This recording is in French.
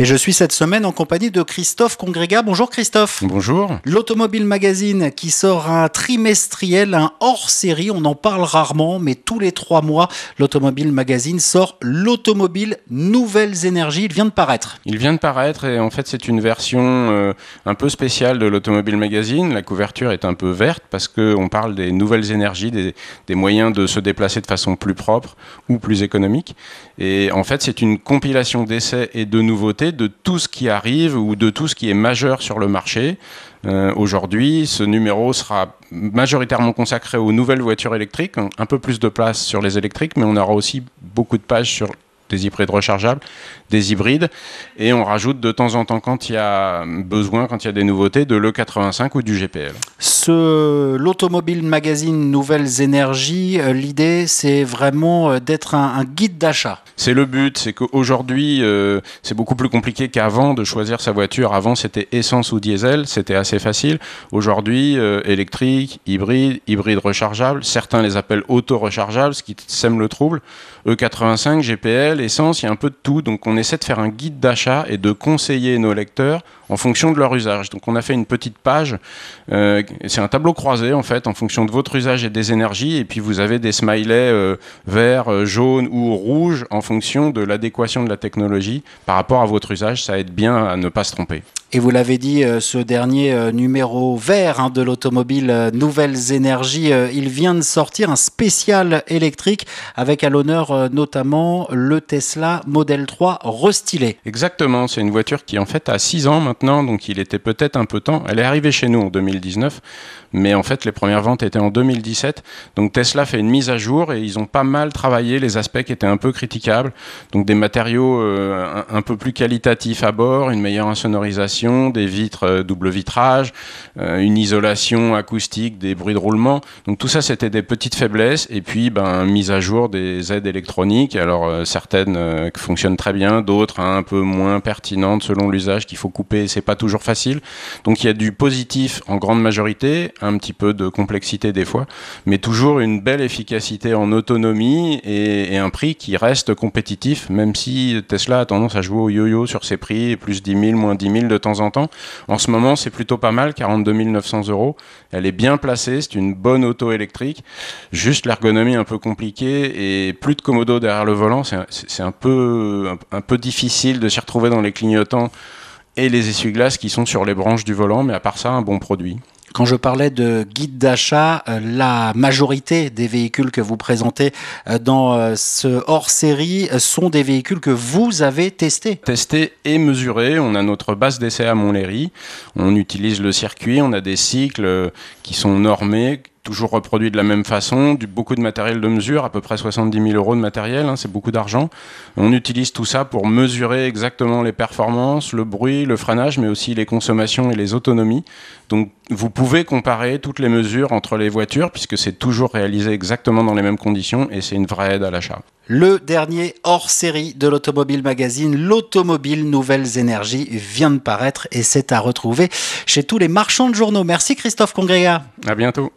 Et je suis cette semaine en compagnie de Christophe Congrégat. Bonjour Christophe. Bonjour. L'Automobile Magazine qui sort un trimestriel, un hors-série. On en parle rarement, mais tous les trois mois, l'Automobile Magazine sort l'Automobile Nouvelles Énergies. Il vient de paraître. Il vient de paraître et en fait c'est une version euh, un peu spéciale de l'Automobile Magazine. La couverture est un peu verte parce qu'on parle des nouvelles énergies, des, des moyens de se déplacer de façon plus propre ou plus économique. Et en fait c'est une compilation d'essais et de nouveautés de tout ce qui arrive ou de tout ce qui est majeur sur le marché. Euh, aujourd'hui, ce numéro sera majoritairement consacré aux nouvelles voitures électriques, un peu plus de place sur les électriques, mais on aura aussi beaucoup de pages sur des hybrides rechargeables, des hybrides, et on rajoute de temps en temps, quand il y a besoin, quand il y a des nouveautés, de l'E85 ou du GPL. Ce l'Automobile Magazine Nouvelles Énergies, euh, l'idée c'est vraiment euh, d'être un, un guide d'achat. C'est le but, c'est qu'aujourd'hui, euh, c'est beaucoup plus compliqué qu'avant de choisir sa voiture. Avant, c'était essence ou diesel, c'était assez facile. Aujourd'hui, euh, électrique, hybride, hybride rechargeable, certains les appellent auto-rechargeable, ce qui sème le trouble. E85, GPL, essence, il y a un peu de tout. Donc on essaie de faire un guide d'achat et de conseiller nos lecteurs en fonction de leur usage. Donc on a fait une petite page, euh, c'est un tableau croisé en fait, en fonction de votre usage et des énergies, et puis vous avez des smileys euh, verts, euh, jaunes ou rouges en fonction de l'adéquation de la technologie par rapport à votre usage. Ça aide bien à ne pas se tromper. Et vous l'avez dit, euh, ce dernier numéro vert hein, de l'automobile Nouvelles Énergies, il vient de sortir un spécial électrique avec à l'honneur notamment le Tesla Model 3 restylé. Exactement, c'est une voiture qui en fait a 6 ans maintenant, donc il était peut-être un peu temps. Elle est arrivée chez nous en 2019, mais en fait les premières ventes étaient en 2017. Donc Tesla fait une mise à jour et ils ont pas mal travaillé les aspects qui étaient un peu critiquables. Donc des matériaux un, un peu plus qualitatifs à bord, une meilleure insonorisation des vitres euh, double vitrage, euh, une isolation acoustique, des bruits de roulement. Donc tout ça, c'était des petites faiblesses. Et puis, ben, mise à jour des aides électroniques. Alors euh, certaines fonctionnent très bien, d'autres un peu moins pertinentes selon l'usage qu'il faut couper. C'est pas toujours facile. Donc il y a du positif en grande majorité, un petit peu de complexité des fois, mais toujours une belle efficacité en autonomie et, un prix qui reste compétitif, même si Tesla a tendance à jouer au yo-yo sur ses prix, plus 10 000, moins 10 000 de temps en temps. En ce moment, c'est plutôt pas mal, 42 900 euros. Elle est bien placée, c'est une bonne auto électrique. Juste l'ergonomie un peu compliquée et plus de commodo derrière le volant. C'est un peu difficile de s'y retrouver dans les clignotants et les essuie-glaces qui sont sur les branches du volant, mais à part ça, un bon produit. Quand je parlais de guide d'achat, euh, la majorité des véhicules que vous présentez euh, dans euh, ce hors-série sont des véhicules que vous avez testés. Testés et mesurés. On a notre base d'essai à Montlhéry. On utilise le circuit. On a des cycles qui sont normés toujours reproduit de la même façon, du, beaucoup de matériel de mesure, à peu près 70 000 euros de matériel, hein, c'est beaucoup d'argent. On utilise tout ça pour mesurer exactement les performances, le bruit, le freinage, mais aussi les consommations et les autonomies. Donc vous pouvez comparer toutes les mesures entre les voitures, puisque c'est toujours réalisé exactement dans les mêmes conditions, et c'est une vraie aide à l'achat. Le dernier hors-série de l'Automobile Magazine, l'Automobile Nouvelles Énergies, vient de paraître et c'est à retrouver chez tous les marchands de journaux. Merci Christophe Congrégat. À bientôt.